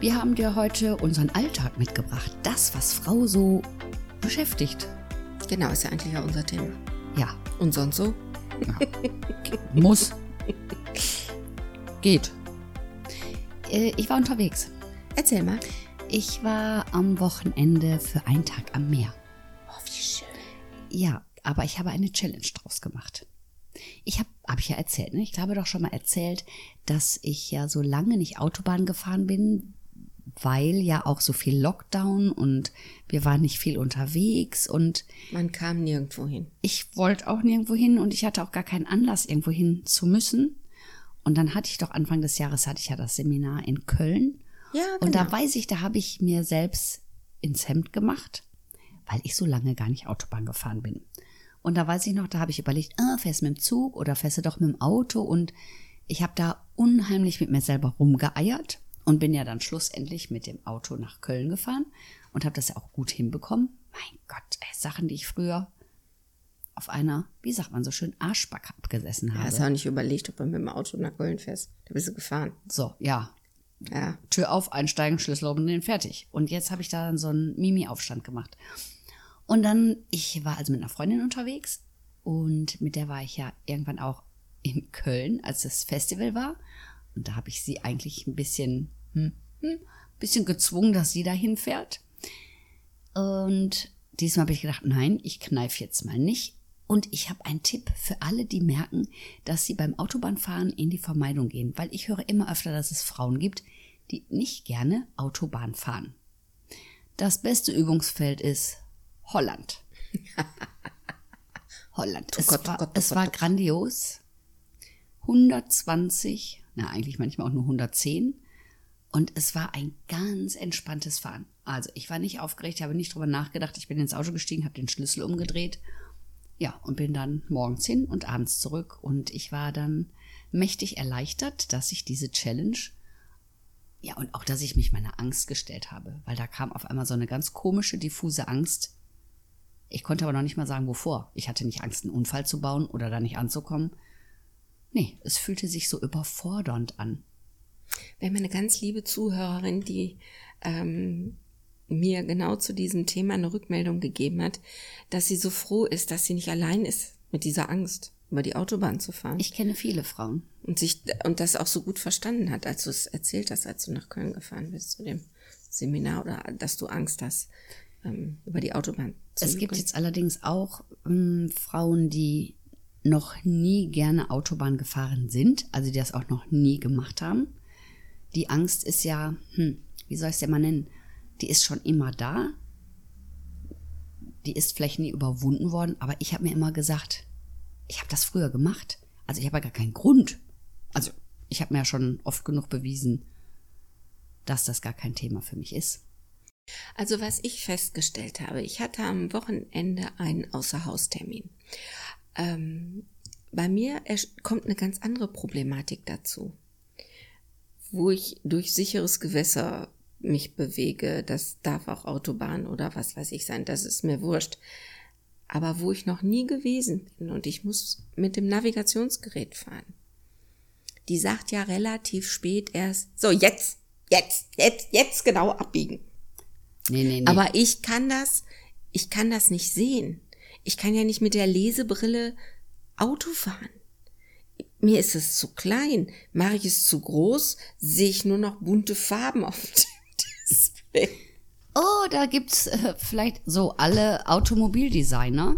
Wir haben dir heute unseren Alltag mitgebracht. Das, was Frau so beschäftigt. Genau, ist ja eigentlich auch unser Thema. Ja. Und sonst so? ja. Muss. Geht. Äh, ich war unterwegs. Erzähl mal. Ich war am Wochenende für einen Tag am Meer. Oh, wie schön. Ja, aber ich habe eine Challenge draus gemacht. Ich habe, habe ich ja erzählt, ne? ich glaube doch schon mal erzählt, dass ich ja so lange nicht Autobahn gefahren bin, weil ja auch so viel Lockdown und wir waren nicht viel unterwegs und man kam nirgendwo hin. Ich wollte auch nirgendwo hin und ich hatte auch gar keinen Anlass, irgendwo hin zu müssen. Und dann hatte ich doch Anfang des Jahres hatte ich ja das Seminar in Köln. Ja, genau. Und da weiß ich, da habe ich mir selbst ins Hemd gemacht, weil ich so lange gar nicht Autobahn gefahren bin. Und da weiß ich noch, da habe ich überlegt, ah, fährst du mit dem Zug oder fährst du doch mit dem Auto? Und ich habe da unheimlich mit mir selber rumgeeiert und bin ja dann schlussendlich mit dem Auto nach Köln gefahren und habe das ja auch gut hinbekommen. Mein Gott, ey, Sachen, die ich früher auf einer, wie sagt man so schön, Arschbacke abgesessen habe. Ja, hast auch nicht überlegt, ob du mit dem Auto nach Köln fährst. Da bist du gefahren. So, ja. Ja. Tür auf, einsteigen, Schlüssel umdrehen, fertig. Und jetzt habe ich da dann so einen Mimi-Aufstand gemacht. Und dann, ich war also mit einer Freundin unterwegs und mit der war ich ja irgendwann auch in Köln, als das Festival war. Und da habe ich sie eigentlich ein bisschen hm, hm, bisschen gezwungen, dass sie dahin fährt. Und diesmal habe ich gedacht, nein, ich kneife jetzt mal nicht. Und ich habe einen Tipp für alle, die merken, dass sie beim Autobahnfahren in die Vermeidung gehen, weil ich höre immer öfter, dass es Frauen gibt, die nicht gerne Autobahn fahren. Das beste Übungsfeld ist Holland. Holland. Oh es Gott, oh war, Gott, oh es Gott, war oh grandios. 120, na eigentlich manchmal auch nur 110. Und es war ein ganz entspanntes Fahren. Also ich war nicht aufgeregt, habe nicht drüber nachgedacht. Ich bin ins Auto gestiegen, habe den Schlüssel umgedreht. Ja, und bin dann morgens hin und abends zurück. Und ich war dann mächtig erleichtert, dass ich diese Challenge, ja, und auch, dass ich mich meiner Angst gestellt habe. Weil da kam auf einmal so eine ganz komische, diffuse Angst. Ich konnte aber noch nicht mal sagen, wovor. Ich hatte nicht Angst, einen Unfall zu bauen oder da nicht anzukommen. Nee, es fühlte sich so überfordernd an. Wir haben eine ganz liebe Zuhörerin, die ähm, mir genau zu diesem Thema eine Rückmeldung gegeben hat, dass sie so froh ist, dass sie nicht allein ist mit dieser Angst, über die Autobahn zu fahren. Ich kenne viele Frauen. Und sich und das auch so gut verstanden hat, als du es erzählt hast, als du nach Köln gefahren bist zu dem Seminar oder dass du Angst hast, ähm, über die Autobahn zu Es gibt jetzt allerdings auch ähm, Frauen, die noch nie gerne Autobahn gefahren sind, also die das auch noch nie gemacht haben. Die Angst ist ja, hm, wie soll ich es denn mal nennen? Die ist schon immer da. Die ist vielleicht nie überwunden worden, aber ich habe mir immer gesagt, ich habe das früher gemacht. Also ich habe ja gar keinen Grund. Also ich habe mir ja schon oft genug bewiesen, dass das gar kein Thema für mich ist. Also was ich festgestellt habe, ich hatte am Wochenende einen Außerhaustermin. Ähm, bei mir kommt eine ganz andere Problematik dazu, wo ich durch sicheres Gewässer mich bewege. Das darf auch Autobahn oder was weiß ich sein, das ist mir wurscht. Aber wo ich noch nie gewesen bin und ich muss mit dem Navigationsgerät fahren. Die sagt ja relativ spät erst, so jetzt, jetzt, jetzt, jetzt genau abbiegen. Nee, nee, nee. Aber ich kann das, ich kann das nicht sehen. Ich kann ja nicht mit der Lesebrille Auto fahren. Mir ist es zu klein. Mache ich es zu groß, sehe ich nur noch bunte Farben auf dem Display. Oh, da gibt's äh, vielleicht so alle Automobildesigner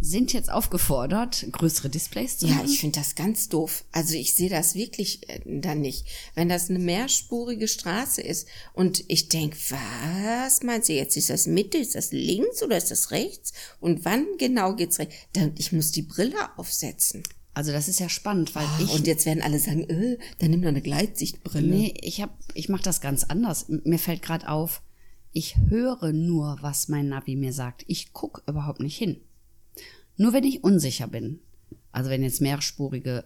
sind jetzt aufgefordert, größere Displays zu Ja, machen. ich finde das ganz doof. Also ich sehe das wirklich äh, dann nicht. Wenn das eine mehrspurige Straße ist und ich denk, was meinst du jetzt? Ist das Mitte, ist das links oder ist das rechts? Und wann genau geht's rechts? Dann, ich muss die Brille aufsetzen. Also das ist ja spannend, weil ich Und jetzt werden alle sagen, äh, dann nimm doch eine Gleitsichtbrille. nee, ich hab ich mache das ganz anders. Mir fällt gerade auf, Ich höre nur, was mein Navi mir sagt. Ich gucke überhaupt nicht hin. Nur wenn ich unsicher bin. Also wenn jetzt mehrspurige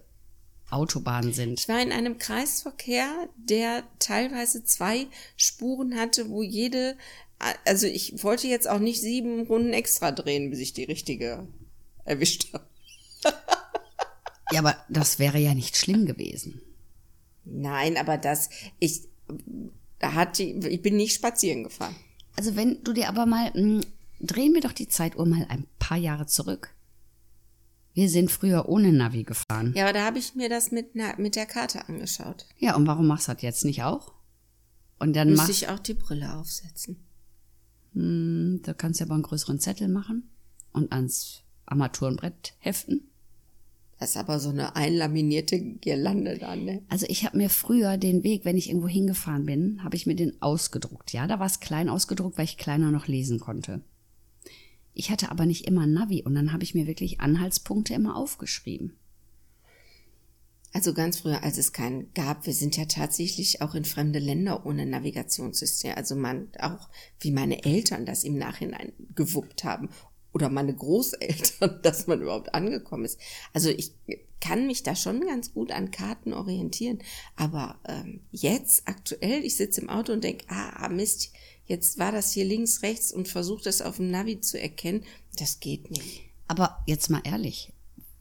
Autobahnen sind. Ich war in einem Kreisverkehr, der teilweise zwei Spuren hatte, wo jede, also ich wollte jetzt auch nicht sieben Runden extra drehen, bis ich die richtige erwischt habe. Ja, aber das wäre ja nicht schlimm gewesen. Nein, aber das, ich, da hat die, ich bin nicht spazieren gefahren. Also wenn du dir aber mal, mh, drehen wir doch die Zeituhr mal ein paar Jahre zurück. Wir sind früher ohne Navi gefahren. Ja, aber da habe ich mir das mit, na, mit der Karte angeschaut. Ja, und warum machst du das jetzt nicht auch? Und dann machst ich auch die Brille aufsetzen. hm, da kannst du aber einen größeren Zettel machen und ans Armaturenbrett heften. Das ist aber so eine einlaminierte Girlande dann, ne? Also ich habe mir früher den Weg, wenn ich irgendwo hingefahren bin, habe ich mir den ausgedruckt. Ja, da war es klein ausgedruckt, weil ich kleiner noch lesen konnte. Ich hatte aber nicht immer Navi und dann habe ich mir wirklich Anhaltspunkte immer aufgeschrieben. Also ganz früher, als es keinen gab, wir sind ja tatsächlich auch in fremde Länder ohne Navigationssystem. Also man, auch wie meine Eltern das im Nachhinein gewuppt haben. Oder meine Großeltern, dass man überhaupt angekommen ist. Also ich kann mich da schon ganz gut an Karten orientieren. Aber ähm, jetzt, aktuell, ich sitze im Auto und denke, ah, Mist, jetzt war das hier links, rechts und versuche das auf dem Navi zu erkennen. Das geht nicht. Aber jetzt mal ehrlich,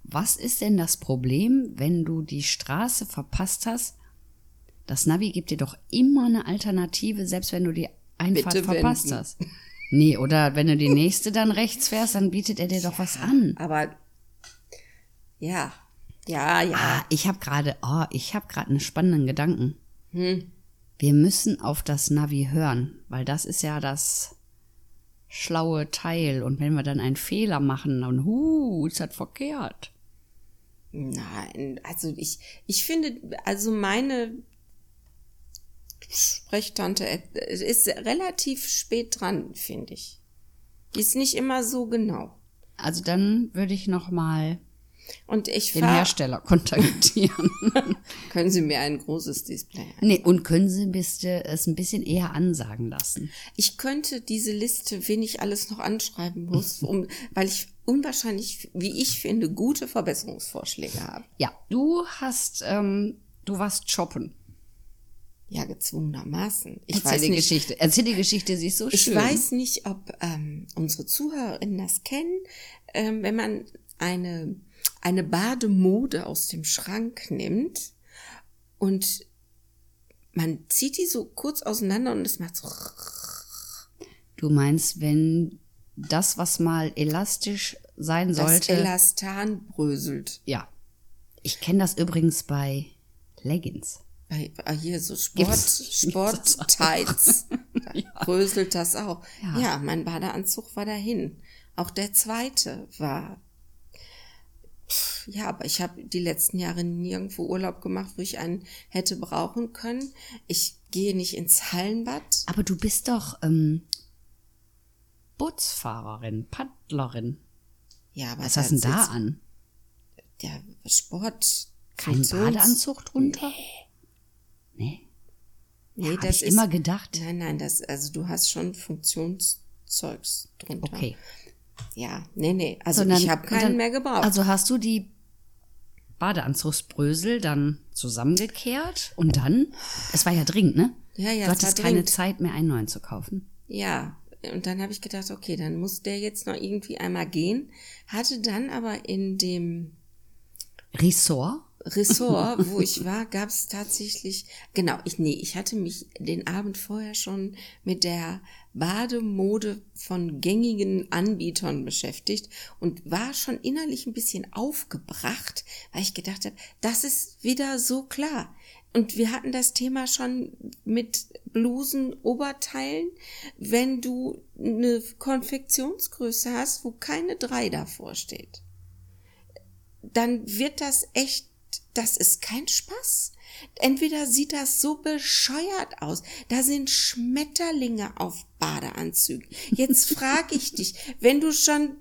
was ist denn das Problem, wenn du die Straße verpasst hast? Das Navi gibt dir doch immer eine Alternative, selbst wenn du die Einfahrt Bitte verpasst wenden. hast. Nee, oder wenn du die nächste dann rechts fährst, dann bietet er dir doch was an. Aber ja, ja, ja. Ah, ich habe gerade, oh, ich habe gerade einen spannenden Gedanken. Hm. Wir müssen auf das Navi hören, weil das ist ja das schlaue Teil. Und wenn wir dann einen Fehler machen, dann, hu, ist das verkehrt. Nein, also ich, ich finde, also meine Sprechtante äh, ist relativ spät dran, finde ich. Die ist nicht immer so genau. Also dann würde ich noch mal Und ich den Hersteller kontaktieren. können Sie mir ein großes Display nee, und können Sie bitte es ein bisschen eher ansagen lassen? Ich könnte diese Liste, wen ich alles noch anschreiben muss, um, weil ich unwahrscheinlich, wie ich finde, gute Verbesserungsvorschläge habe. Ja, du hast, ähm, du warst shoppen. Ja, gezwungenermaßen. Ich Erzähl weiß die nicht, Geschichte. Erzähl die Geschichte, sie ist so Ich schön. weiß nicht, ob ähm, unsere Zuhörerinnen das kennen, ähm, wenn man eine, eine Bademode aus dem Schrank nimmt und man zieht die so kurz auseinander und es macht so. Du meinst, wenn das, was mal elastisch sein Das sollte. Elastan bröselt. ja. Ich kenne das übrigens bei Leggings. Bei, bei hier so Sport, Gibt's- Sport-Tights. Da bröselt das auch. Ja. Ja. mein Badeanzug war dahin. Auch der zweite war. Ja, aber ich habe die letzten Jahre nirgendwo Urlaub gemacht, wo ich einen hätte brauchen können. Ich gehe nicht ins Hallenbad. Aber du bist doch ähm, Bootsfahrerin, Paddlerin. Ja, aber Was hast du denn da an? Der Sport. Kein Funktions- Badeanzug drunter? Nee. Nee, Hab das ich ist immer gedacht. Nein, nein, das also du hast schon Funktionszeugs drunter. Okay. Ja, nee, nee. Also Sondern- ich habe keinen dann- mehr gebraucht. Also hast du die Badeanzugsbrösel dann zusammengekehrt und dann, es war ja dringend, ne? Ja, ja, Du hattest keine dringend. Zeit mehr, einen neuen zu kaufen. Ja, und dann habe ich gedacht, okay, dann muss der jetzt noch irgendwie einmal gehen. Hatte dann aber in dem Ressort? Ressort, wo ich war, gab es tatsächlich, genau, ich, nee, ich hatte mich den Abend vorher schon mit der Bademode von gängigen Anbietern beschäftigt und war schon innerlich ein bisschen aufgebracht, weil ich gedacht habe, das ist wieder so klar. Und wir hatten das Thema schon mit Blusen, Oberteilen. Wenn du eine Konfektionsgröße hast, wo keine drei davor steht, dann wird das echt, das ist kein Spaß. Entweder sieht das so bescheuert aus, da sind Schmetterlinge auf Badeanzügen. Jetzt frage ich dich, wenn du schon,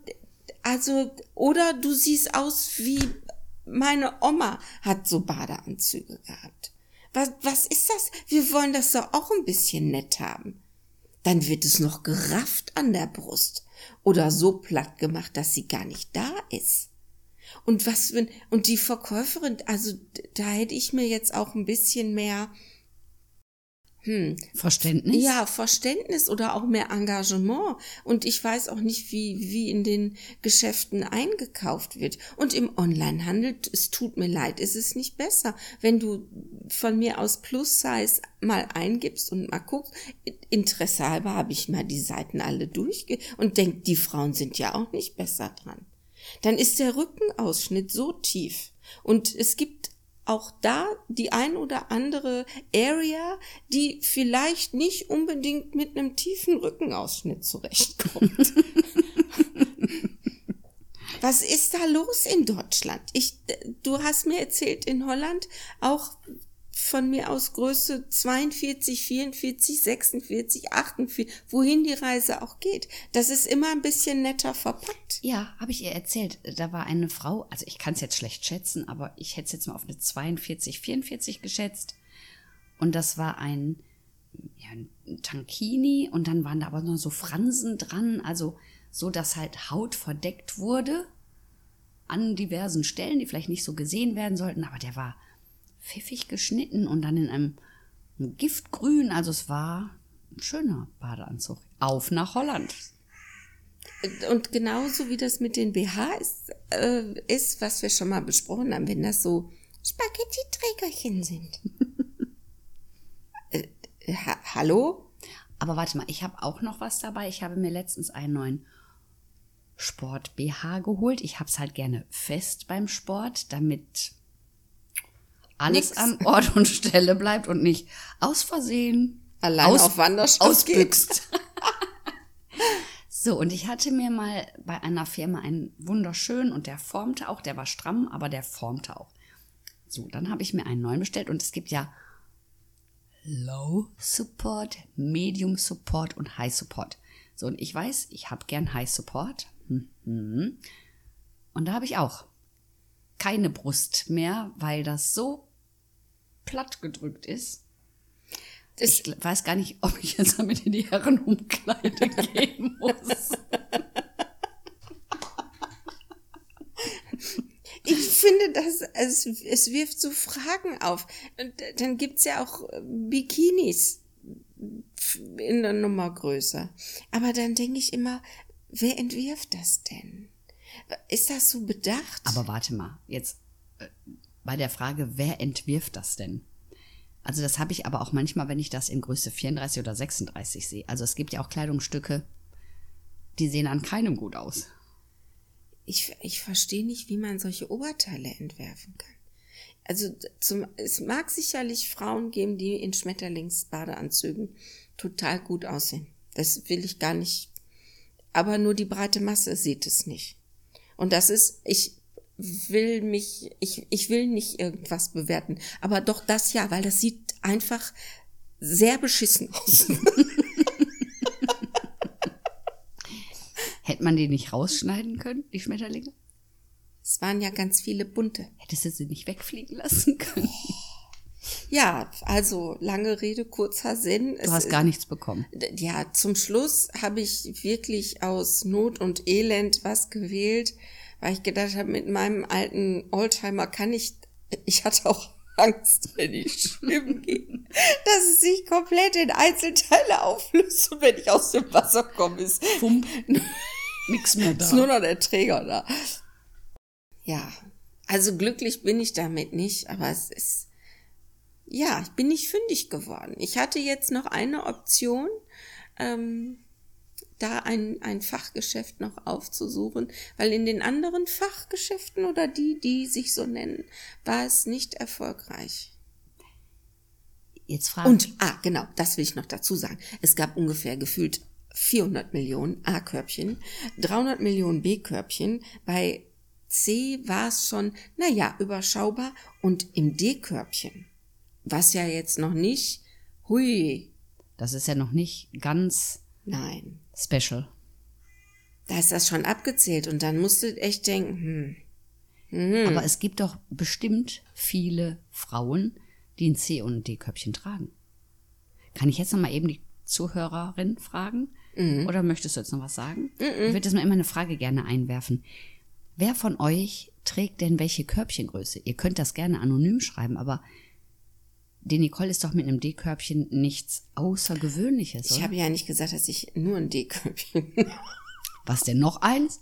also, oder du siehst aus wie meine Oma hat so Badeanzüge gehabt. Was, was ist das? Wir wollen das doch auch ein bisschen nett haben. dann wird es noch gerafft an der Brust oder so platt gemacht, dass sie gar nicht da ist. Und was wenn, und die Verkäuferin, also da hätte ich mir jetzt auch ein bisschen mehr hm. Verständnis? Ja, Verständnis oder auch mehr Engagement. Und ich weiß auch nicht, wie, wie in den Geschäften eingekauft wird. Und im Onlinehandel, es tut mir leid, ist es nicht besser. Wenn du von mir aus Plus-Size mal eingibst und mal guckst, Interesse halber habe ich mal die Seiten alle durchge und denk, die Frauen sind ja auch nicht besser dran. Dann ist der Rückenausschnitt so tief. Und es gibt auch da die ein oder andere Area, die vielleicht nicht unbedingt mit einem tiefen Rückenausschnitt zurechtkommt. Was ist da los in Deutschland? Ich, du hast mir erzählt, in Holland auch von mir aus Größe 42, 44, 46, 48, wohin die Reise auch geht. Das ist immer ein bisschen netter verpackt. Ja, habe ich ihr erzählt. Da war eine Frau, also ich kann es jetzt schlecht schätzen, aber ich hätte es jetzt mal auf eine 42, 44 geschätzt. Und das war ein, ja, ein Tankini und dann waren da aber noch so Fransen dran, also so, dass halt Haut verdeckt wurde an diversen Stellen, die vielleicht nicht so gesehen werden sollten, aber der war pfiffig geschnitten und dann in einem Giftgrün. Also es war ein schöner Badeanzug. Auf nach Holland. Und genauso wie das mit den BH ist, äh, ist, was wir schon mal besprochen haben, wenn das so Spaghetti-Trägerchen sind. äh, ha hallo? Aber warte mal, ich habe auch noch was dabei. Ich habe mir letztens einen neuen Sport-BH geholt. Ich habe es halt gerne fest beim Sport, damit alles Nix. an Ort und Stelle bleibt und nicht aus Versehen allein aus, auf Wanderstoff ausbüchst. so, und ich hatte mir mal bei einer Firma einen wunderschönen und der formte auch, der war stramm, aber der formte auch. So, dann habe ich mir einen neuen bestellt und es gibt ja Low Support, Medium Support und High Support. So, und ich weiß, ich habe gern High Support. Mhm. Und da habe ich auch keine Brust mehr, weil das so platt gedrückt ist. Das ich weiß gar nicht, ob ich jetzt damit in die Herrenumkleide gehen muss. Ich finde, dass es, es wirft so Fragen auf. Und dann gibt's ja auch Bikinis in der Nummer größer. Aber dann denke ich immer, wer entwirft das denn? Ist das so bedacht? Aber warte mal, jetzt äh, bei der Frage, wer entwirft das denn? Also das habe ich aber auch manchmal, wenn ich das in Größe 34 oder 36 sehe. Also es gibt ja auch Kleidungsstücke, die sehen an keinem gut aus. Ich, ich verstehe nicht, wie man solche Oberteile entwerfen kann. Also zum, es mag sicherlich Frauen geben, die in Schmetterlingsbadeanzügen total gut aussehen. Das will ich gar nicht. Aber nur die breite Masse sieht es nicht. Und das ist, ich will mich, ich, ich will nicht irgendwas bewerten, aber doch das ja, weil das sieht einfach sehr beschissen aus. Hätte man die nicht rausschneiden können, die Schmetterlinge? Es waren ja ganz viele bunte. Hättest du sie nicht wegfliegen lassen können? Ja, also lange Rede, kurzer Sinn. Du es, hast gar nichts bekommen. Ja, zum Schluss habe ich wirklich aus Not und Elend was gewählt weil ich gedacht habe, mit meinem alten Oldtimer kann ich, ich hatte auch Angst, wenn ich schwimmen gehe, dass es sich komplett in Einzelteile auflöst und wenn ich aus dem Wasser komme, ist Pump, nix mehr da. Ist nur noch der Träger da. Ja, also glücklich bin ich damit nicht, aber es ist, ja, ich bin nicht fündig geworden. Ich hatte jetzt noch eine Option, ähm, da ein, ein Fachgeschäft noch aufzusuchen, weil in den anderen Fachgeschäften oder die, die sich so nennen, war es nicht erfolgreich. Jetzt fragen. Und, ah, genau, das will ich noch dazu sagen. Es gab ungefähr gefühlt 400 Millionen A-Körbchen, 300 Millionen B-Körbchen. Bei C war es schon, naja, überschaubar. Und im D-Körbchen, was ja jetzt noch nicht, hui. Das ist ja noch nicht ganz Nein. Special. Da ist das schon abgezählt und dann musst du echt denken, hm. hm. Aber es gibt doch bestimmt viele Frauen, die ein C- und ein D-Körbchen tragen. Kann ich jetzt noch mal eben die Zuhörerin fragen. Oder möchtest du jetzt noch was sagen? Ich würde jetzt mal immer eine Frage gerne einwerfen. Wer von euch trägt denn welche Körbchengröße? Ihr könnt das gerne anonym schreiben, aber die Nicole ist doch mit einem D-Körbchen nichts Außergewöhnliches, Ich oder? habe ja nicht gesagt, dass ich nur ein D-Körbchen. Was denn noch eins?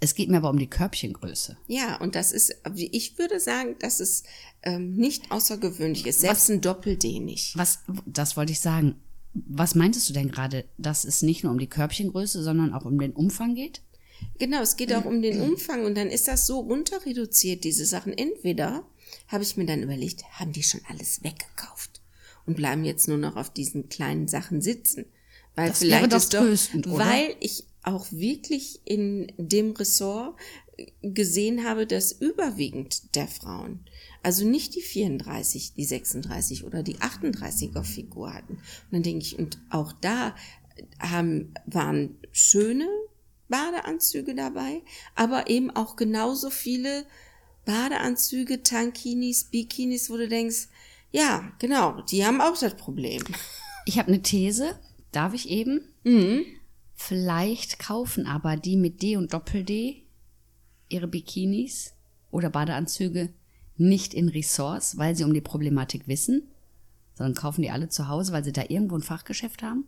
Es geht mir aber um die Körbchengröße. ja, und das ist, wie ich würde sagen, dass es ähm, nicht außergewöhnlich ist. Selbst ein Doppel-D nicht. Was, das wollte ich sagen. Was meintest du denn gerade, dass es nicht nur um die Körbchengröße, sondern auch um den Umfang geht? Genau, es geht auch um den Umfang und dann ist das so runter reduziert, diese Sachen. Entweder habe ich mir dann überlegt, haben die schon alles weggekauft und bleiben jetzt nur noch auf diesen kleinen Sachen sitzen. Weil Das wäre vielleicht doch ist doch, tröstend, oder? weil ich auch wirklich in dem Ressort gesehen habe, dass überwiegend der Frauen, also nicht die 34, die 36 oder die 38er Figur hatten. Und dann denke ich, und auch da haben, waren schöne Badeanzüge dabei, aber eben auch genauso viele Badeanzüge, Tankinis, Bikinis, wo du denkst, ja, genau, die haben auch das Problem. Ich habe eine These, darf ich eben? Vielleicht kaufen aber die mit D und Doppel-D ihre Bikinis oder Badeanzüge nicht in Ressorts, weil sie um die Problematik wissen, sondern kaufen die alle zu Hause, weil sie da irgendwo ein Fachgeschäft haben?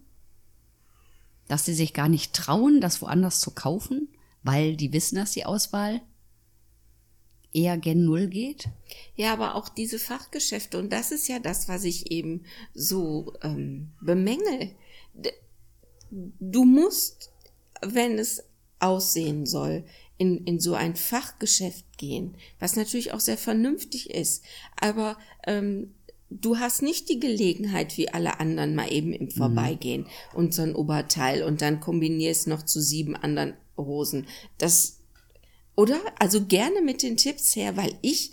Dass sie sich gar nicht trauen, das woanders zu kaufen, weil die wissen, dass die Auswahl eher gen Null geht? Ja, aber auch diese Fachgeschäfte, und das ist ja das, was ich eben so ähm, bemängel. Du musst, wenn es aussehen soll, in, in so ein Fachgeschäft gehen, was natürlich auch sehr vernünftig ist. Aber ähm, du hast nicht die Gelegenheit, wie alle anderen, mal eben im Vorbeigehen und so ein Oberteil und dann kombinierst noch zu sieben anderen Hosen. Das, oder? Also gerne mit den Tipps her, weil ich,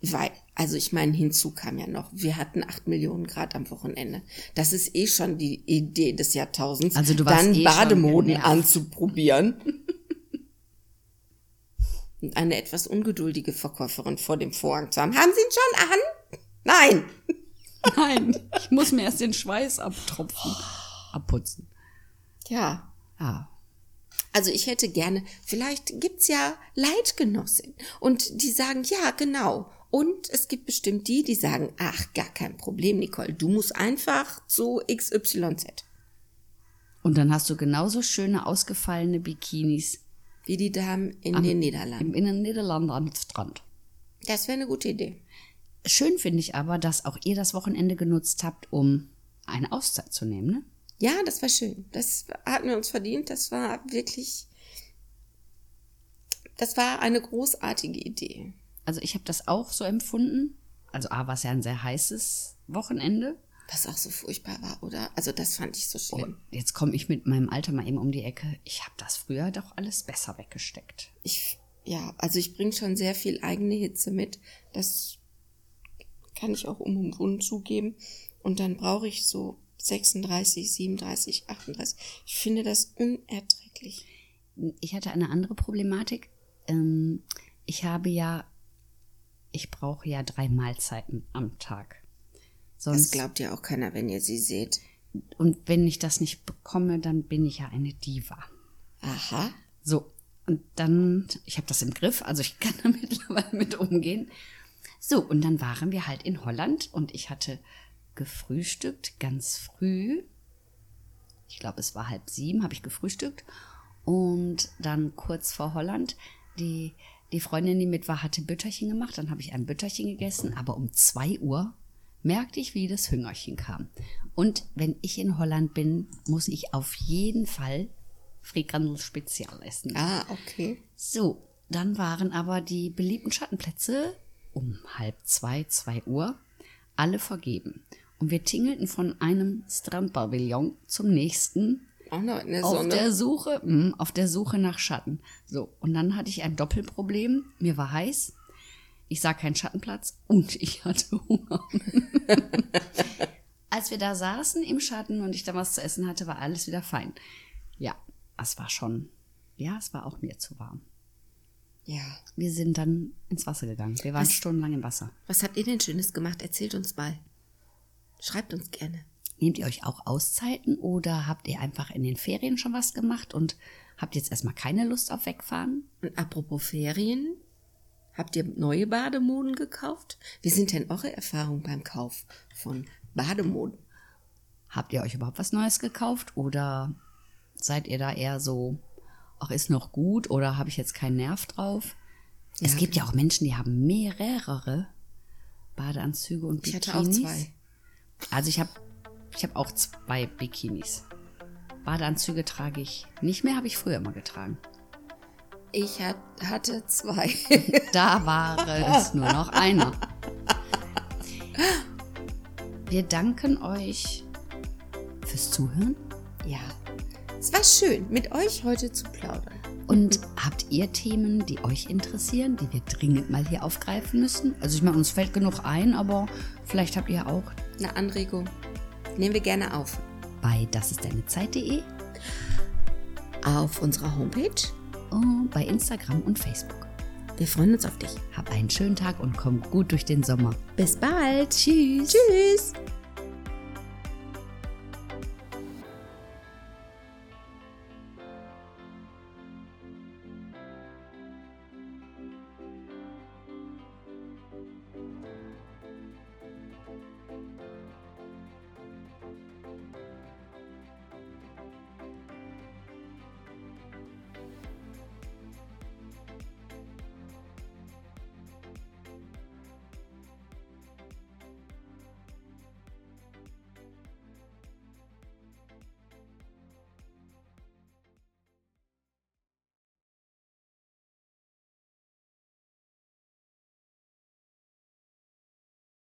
weil, also ich meine, hinzu kam ja noch, wir hatten acht Millionen Grad am Wochenende. Das ist eh schon die Idee des Jahrtausends, Also du warst dann eh Bademoden anzuprobieren. Und eine etwas ungeduldige Verkäuferin vor dem Vorhang zu haben. Haben Sie ihn schon an? Nein. Nein, ich muss mir erst den Schweiß abtropfen, abputzen. Ja, Ah, Also ich hätte gerne, vielleicht gibt's ja Leitgenossinnen und die sagen, ja, genau. Und es gibt bestimmt die, die sagen, ach, gar kein Problem, Nicole, du musst einfach zu XYZ. Und dann hast du genauso schöne ausgefallene Bikinis Wie die Damen in den Niederlanden. in den Niederlanden am Strand. Das wäre eine gute Idee. Schön finde ich aber, dass auch ihr das Wochenende genutzt habt, um eine Auszeit zu nehmen. Ne? Ja, das war schön. Das hatten wir uns verdient. Das war wirklich, das war eine großartige Idee. Also ich habe das auch so empfunden. Also A war es ja ein sehr heißes Wochenende. Was auch so furchtbar war, oder? Also das fand ich so schlimm. Jetzt komme ich mit meinem Alter mal eben um die Ecke. Ich habe das früher doch alles besser weggesteckt. Ich, ja, also ich bringe schon sehr viel eigene Hitze mit. Das kann ich auch um und rund zugeben. Und dann brauche ich so 36, 37, 38. Ich finde das unerträglich. Ich hatte eine andere Problematik. Ähm, ich habe ja, ich brauche ja drei Mahlzeiten am Tag. Das Sonst, glaubt ja auch keiner, wenn ihr sie seht. und wenn ich das nicht bekomme, dann bin ich ja eine Diva. Aha. So, und dann, ich habe das im Griff, also ich kann da mittlerweile mit umgehen. So, und dann waren wir halt in Holland und ich hatte gefrühstückt, ganz früh. Ich glaube, es war halb sieben, habe ich gefrühstückt. Und dann kurz vor Holland, die, die Freundin, die mit war, hatte Bütterchen gemacht. Dann habe ich ein Bütterchen gegessen, aber um zwei Uhr merkte ich, wie das Hüngerchen kam. Und wenn ich in Holland bin, muss ich auf jeden Fall Frikandel Spezial essen. Ah, okay. So, dann waren aber die beliebten Schattenplätze um halb zwei, zwei Uhr alle vergeben. Und wir tingelten von einem Strandpavillon zum nächsten Auch noch in der auf Sonne. der Suche, mh, auf der Suche nach Schatten. So, und dann hatte ich ein Doppelproblem. Mir war heiß, ich sah keinen Schattenplatz und ich hatte Hunger. Als wir da saßen im Schatten und ich dann was zu essen hatte, war alles wieder fein. Ja, es war schon, ja, es war auch mir zu warm. ja. Wir sind dann ins Wasser gegangen. Wir waren Was? stundenlang im Wasser. Was habt ihr denn Schönes gemacht? Erzählt uns mal. Schreibt uns gerne. Nehmt ihr euch auch Auszeiten oder habt ihr einfach in den Ferien schon was gemacht und habt jetzt erstmal keine Lust auf Wegfahren? Und apropos Ferien, habt ihr neue Bademoden gekauft? Wie sind denn eure Erfahrungen beim Kauf von Bademoden? Habt ihr euch überhaupt was Neues gekauft oder seid ihr da eher so, ach, ist noch gut oder habe ich jetzt keinen Nerv drauf? es Ja, gibt ja auch Menschen, die haben mehrere Badeanzüge und Ich Bikinis. hatte auch zwei. Also ich habe ich hab auch zwei Bikinis. Badeanzüge trage ich nicht mehr, habe ich früher immer getragen. Ich hat, hatte zwei. Da war es nur noch einer. Wir danken euch fürs Zuhören. ja, es war schön, mit euch heute zu plaudern. Und habt ihr Themen, die euch interessieren, die wir dringend mal hier aufgreifen müssen? Also ich meine, uns fällt genug ein, aber vielleicht habt ihr auch Eine Anregung nehmen wir gerne auf. bei dasistdeinezeit.de, Auf unserer Homepage. und bei Instagram und Facebook. Wir freuen uns auf dich. Hab einen schönen Tag und komm gut durch den Sommer. Bis bald. Tschüss. Tschüss.